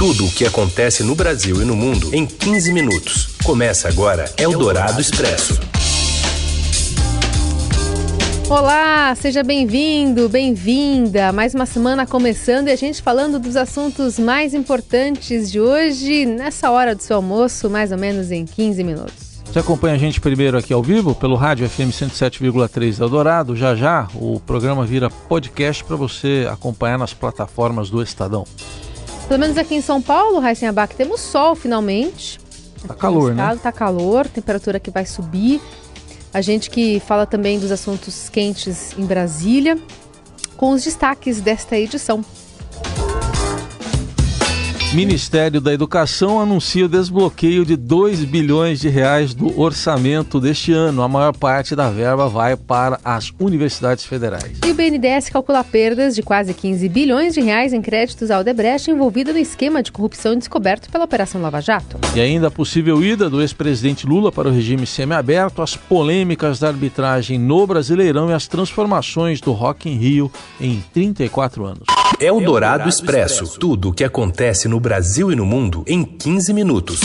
Tudo o que acontece no Brasil e no mundo em 15 minutos. Começa agora Eldorado Expresso. Olá, seja bem-vindo, bem-vinda. Mais uma semana começando e a gente falando dos assuntos mais importantes de hoje, nessa hora do seu almoço, mais ou menos em 15 minutos. Você acompanha a gente primeiro aqui ao vivo pelo rádio FM 107,3 Eldorado. Já já o programa vira podcast para você acompanhar nas plataformas do Estadão. Pelo menos aqui em São Paulo, Raíssen Abac, temos sol finalmente. Tá calor, né? Tá calor, temperatura que vai subir. A gente que fala também dos assuntos quentes em Brasília, com os destaques desta edição. Ministério da Educação anuncia o desbloqueio de 2 bilhões de reais do orçamento deste ano. A maior parte da verba vai para as universidades federais. E o BNDES calcula perdas de quase 15 bilhões de reais em créditos à Odebrecht envolvida no esquema de corrupção descoberto pela Operação Lava Jato. E ainda a possível ida do ex-presidente Lula para o regime semiaberto, as polêmicas da arbitragem no Brasileirão e as transformações do Rock in Rio em 34 anos. É o Dourado Expresso. Tudo o que acontece no Brasil e no mundo em 15 minutos.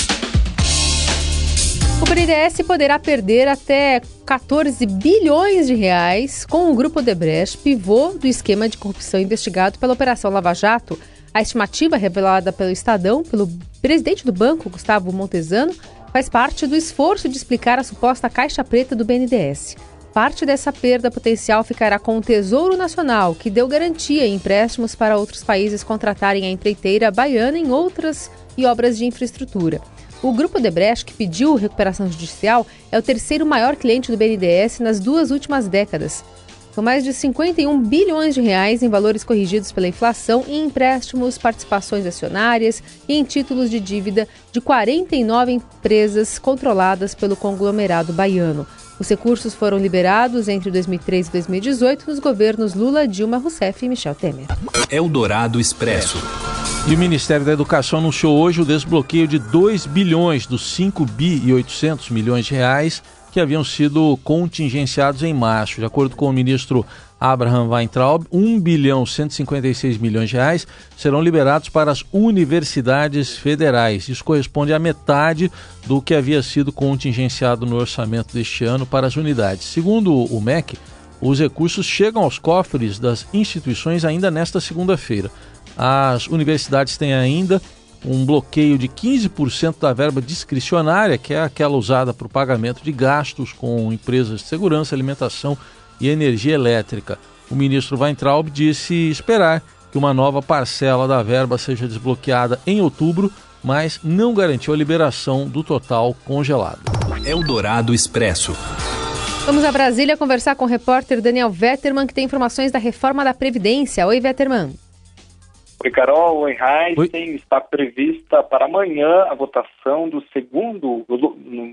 O BNDES poderá perder até 14 bilhões de reais com o grupo Odebrecht, pivô do esquema de corrupção investigado pela Operação Lava Jato. A estimativa revelada pelo Estadão, pelo presidente do banco, Gustavo Montesano, faz parte do esforço de explicar a suposta caixa preta do BNDES. Parte dessa perda potencial ficará com o Tesouro Nacional, que deu garantia em empréstimos para outros países contratarem a empreiteira baiana em outras e obras de infraestrutura. O Grupo Debrecht, que pediu recuperação judicial, é o terceiro maior cliente do BNDES nas duas últimas décadas. São mais de 51 bilhões de reais em valores corrigidos pela inflação em empréstimos, participações acionárias e em títulos de dívida de 49 empresas controladas pelo conglomerado baiano. Os recursos foram liberados entre 2013 e 2018 nos governos Lula, Dilma Rousseff e Michel Temer. Eldorado Expresso. E o Ministério da Educação anunciou hoje o desbloqueio de 2 bilhões dos 5 bi e 800 milhões de reais que haviam sido contingenciados em março. De acordo com o ministro Abraham Weintraub, 1 bilhão 156 milhões de reais serão liberados para as universidades federais. Isso corresponde à metade do que havia sido contingenciado no orçamento deste ano para as unidades. Segundo o MEC, os recursos chegam aos cofres das instituições ainda nesta segunda-feira. As universidades têm ainda um bloqueio de 15% da verba discricionária, que é aquela usada para o pagamento de gastos com empresas de segurança, alimentação e energia elétrica. O ministro Weintraub disse esperar que uma nova parcela da verba seja desbloqueada em outubro, mas não garantiu a liberação do total congelado. Eldorado Expresso. Vamos a Brasília conversar com o repórter Daniel Vetterman, que tem informações da reforma da Previdência. Oi, Vetterman. Oi, Carol. Oi, Heisen. Está prevista para amanhã a votação do segundo,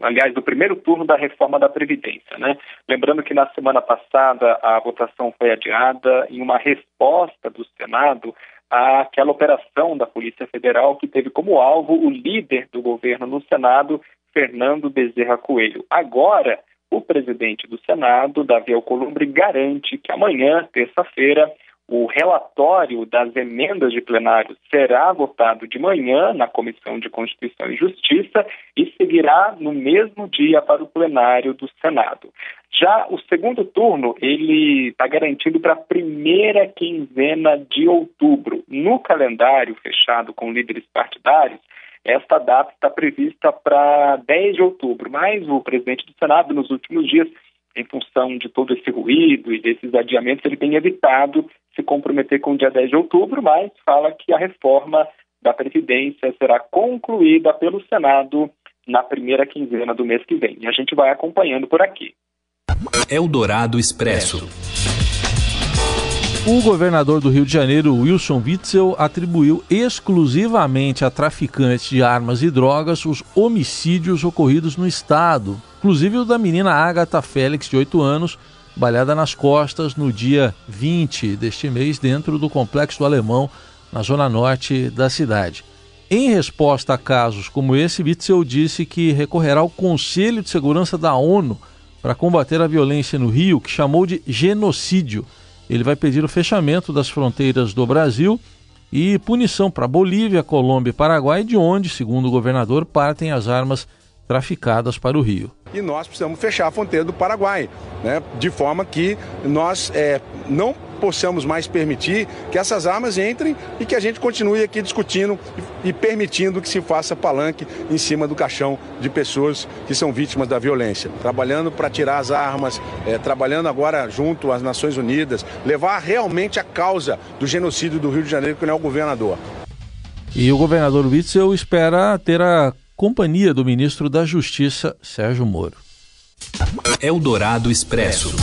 aliás, do primeiro turno da reforma da Previdência. Né? Lembrando que na semana passada a votação foi adiada em uma resposta do Senado àquela operação da Polícia Federal que teve como alvo o líder do governo no Senado, Fernando Bezerra Coelho. Agora, o presidente do Senado, Davi Alcolumbre, garante que amanhã, terça-feira, o relatório das emendas de plenário será votado de manhã na Comissão de Constituição e Justiça e seguirá no mesmo dia para o plenário do Senado. Já o segundo turno, ele está garantido para a primeira quinzena de outubro. No calendário fechado com líderes partidários, esta data está prevista para 10 de outubro, mas o presidente do Senado, nos últimos dias, em função de todo esse ruído e desses adiamentos, ele tem evitado se comprometer com o dia 10 de outubro, mas fala que a reforma da Previdência será concluída pelo Senado na primeira quinzena do mês que vem. E a gente vai acompanhando por aqui. Eldorado Expresso. O governador do Rio de Janeiro, Wilson Witzel, atribuiu exclusivamente a traficantes de armas e drogas os homicídios ocorridos no estado, inclusive o da menina Agatha Félix, de 8 anos, balhada nas costas no dia 20 deste mês, dentro do Complexo do Alemão, na zona norte da cidade. Em resposta a casos como esse, Witzel disse que recorrerá ao Conselho de Segurança da ONU para combater a violência no Rio, que chamou de genocídio. Ele vai pedir o fechamento das fronteiras do Brasil e punição para Bolívia, Colômbia e Paraguai, de onde, segundo o governador, partem as armas traficadas para o Rio. E nós precisamos fechar a fronteira do Paraguai, né, de forma que nós é, não possamos mais permitir que essas armas entrem e que a gente continue aqui discutindo e permitindo que se faça palanque em cima do caixão de pessoas que são vítimas da violência. Trabalhando para tirar as armas, é, trabalhando agora junto às Nações Unidas, levar realmente a causa do genocídio do Rio de Janeiro, que não é o governador. E o governador Witzel espera ter a companhia do ministro da Justiça, Sérgio Moro. Eldorado Expresso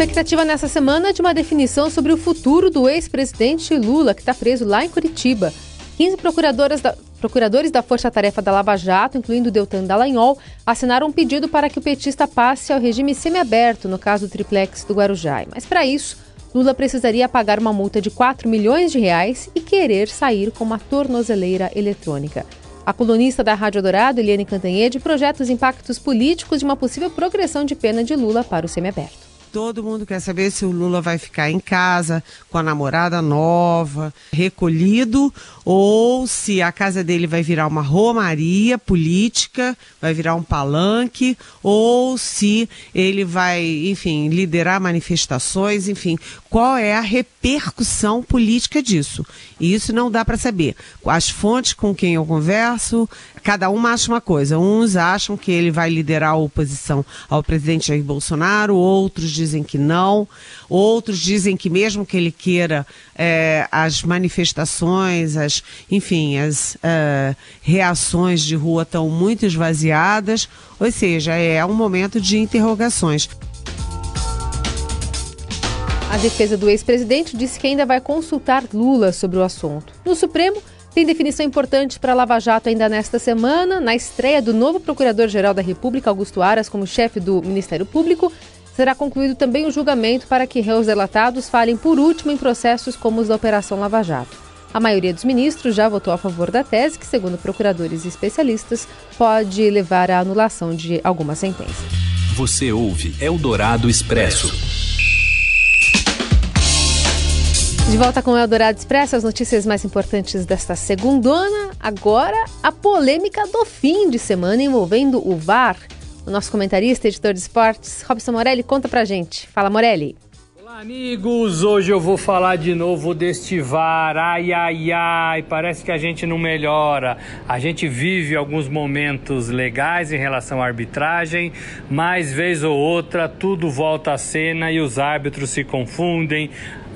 expectativa nessa semana de uma definição sobre o futuro do ex-presidente Lula, que está preso lá em Curitiba. 15 procuradoras da, procuradores da Força Tarefa da Lava Jato, incluindo Deltan Dallagnol, assinaram um pedido para que o petista passe ao regime semiaberto no caso do triplex do Guarujá. Mas para isso, Lula precisaria pagar uma multa de 4 milhões de reais e querer sair com uma tornozeleira eletrônica. A colunista da Rádio Dourado, Eliane Cantanhede, projeta os impactos políticos de uma possível progressão de pena de Lula para o semiaberto. Todo mundo quer saber se o Lula vai ficar em casa com a namorada nova, recolhido, ou se a casa dele vai virar uma romaria política, vai virar um palanque, ou se ele vai, enfim, liderar manifestações, enfim, qual é a repercussão política disso? E isso não dá para saber. As fontes com quem eu converso, cada um acha uma coisa. Uns acham que ele vai liderar a oposição ao presidente Jair Bolsonaro, outros dizem que não, outros dizem que mesmo que ele queira é, as manifestações, as, enfim, as uh, reações de rua estão muito esvaziadas, ou seja, é um momento de interrogações. A defesa do ex-presidente disse que ainda vai consultar Lula sobre o assunto. No Supremo, tem definição importante para Lava Jato ainda nesta semana, na estreia do novo Procurador-Geral da República, Augusto Aras, como chefe do Ministério Público. Será concluído também o julgamento para que réus delatados falem por último em processos como os da Operação Lava Jato. A maioria dos ministros já votou a favor da tese, que, segundo procuradores e especialistas, pode levar à anulação de alguma sentença. Você ouve Eldorado Expresso. De volta com o Eldorado Expresso, as notícias mais importantes desta segundona. Agora, a polêmica do fim de semana envolvendo o VAR. O nosso comentarista, editor de esportes, Robson Morelli, conta pra gente. Fala, Morelli. Olá, amigos! Hoje eu vou falar de novo deste VAR. Ai, ai, ai, parece que a gente não melhora. A gente vive alguns momentos legais em relação à arbitragem, mas vez ou outra tudo volta à cena e os árbitros se confundem,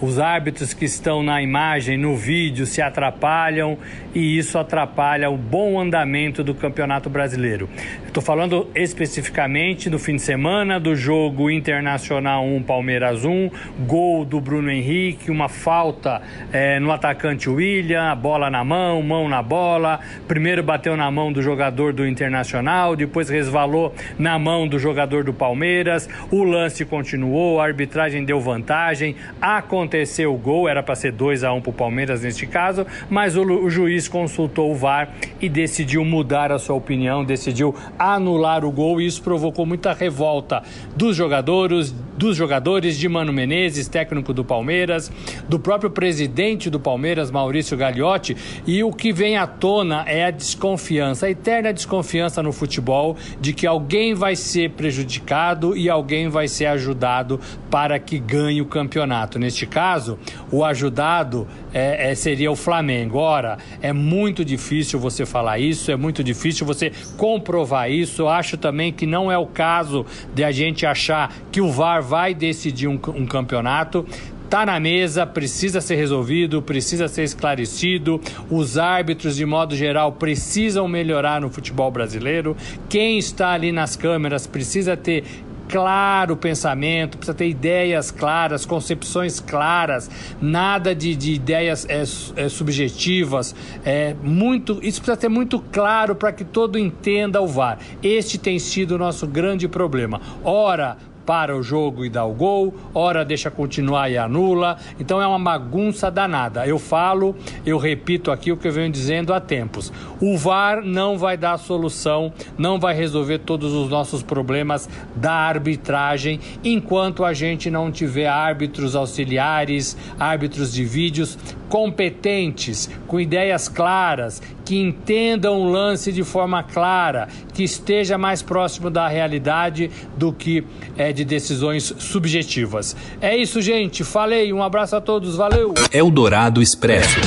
os árbitros que estão na imagem, no vídeo, se atrapalham e isso atrapalha o bom andamento do Campeonato Brasileiro. Estou falando especificamente do fim de semana do jogo Internacional 1 Palmeiras 1, gol do Bruno Henrique, uma falta é, no atacante William, bola na mão, mão na bola. Primeiro bateu na mão do jogador do Internacional, depois resvalou na mão do jogador do Palmeiras. O lance continuou, a arbitragem deu vantagem. Aconteceu aconteceu o gol, era para ser 2 a 1 um para o Palmeiras neste caso, mas o, o, juiz consultou o VAR e decidiu mudar a sua opinião, decidiu anular o gol e isso provocou muita revolta dos jogadores, dos jogadores de Mano Menezes, técnico do Palmeiras, do próprio presidente do Palmeiras, Maurício Gagliotti, e o que vem à tona é a desconfiança, a eterna desconfiança no futebol de que alguém vai ser prejudicado e alguém vai ser ajudado para que ganhe o campeonato. Neste caso, o ajudado é, é, seria o Flamengo. Ora, é muito difícil você falar isso, é muito difícil você comprovar isso. Eu acho também que não é o caso de a gente achar que o VAR vai decidir um, um campeonato está na mesa, precisa ser resolvido, precisa ser esclarecido. Os árbitros, de modo geral, precisam melhorar no futebol brasileiro. Quem está ali nas câmeras precisa ter claro o pensamento, precisa ter ideias claras, concepções claras, nada de, de ideias é, é, subjetivas. É muito, isso precisa ter muito claro para que todo entenda o VAR. Este tem sido o nosso grande problema. Ora, para o jogo e dá o gol, hora deixa continuar e anula. Então é uma bagunça danada. Eu falo, eu repito aqui o que eu venho dizendo há tempos. O VAR não vai dar solução, não vai resolver todos os nossos problemas da arbitragem enquanto a gente não tiver árbitros auxiliares, árbitros de vídeos competentes, com ideias claras, que entendam o lance de forma clara, que esteja mais próximo da realidade do que é, de decisões subjetivas. É isso, gente. Falei. Um abraço a todos. Valeu. Eldorado Expresso.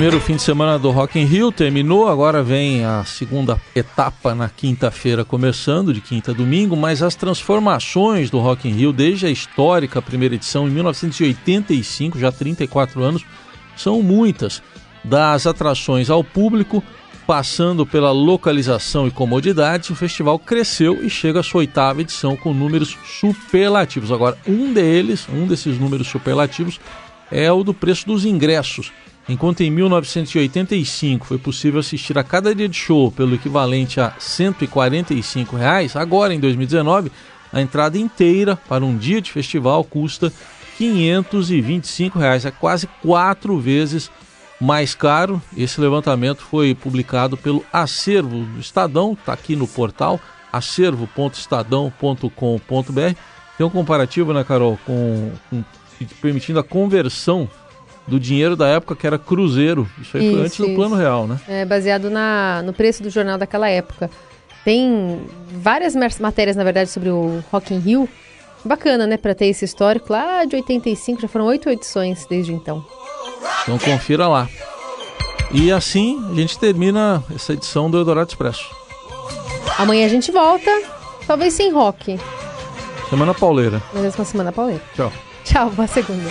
Primeiro fim de semana do Rock in Rio terminou, agora vem a segunda etapa na quinta-feira começando, de quinta a domingo, mas as transformações do Rock in Rio desde a histórica primeira edição em 1985, já 34 anos, são muitas. Das atrações ao público, passando pela localização e comodidade, o festival cresceu e chega à sua oitava edição com números superlativos. Agora, um deles, um desses números superlativos, é o do preço dos ingressos Enquanto em 1985 foi possível assistir a cada dia de show pelo equivalente a 145 reais, agora em 2019 a entrada inteira para um dia de festival custa 525 reais, é quase quatro vezes mais caro. Esse levantamento foi publicado pelo Acervo do Estadão, está aqui no portal acervo.estadão.com.br. Tem um comparativo, né, Carol, com, com permitindo a conversão do dinheiro da época que era cruzeiro. Isso aí isso, foi antes isso. do plano real, né? É baseado na, no preço do jornal daquela época. Tem várias matérias, na verdade, sobre o Rock in Rio. Bacana, né, para ter esse histórico lá de 85, já foram oito edições desde então. Então confira lá. E assim a gente termina essa edição do Eldorado Expresso. Amanhã a gente volta, talvez sem rock. Semana pauleira. Mas uma semana pauleira. Tchau. Tchau, boa segunda.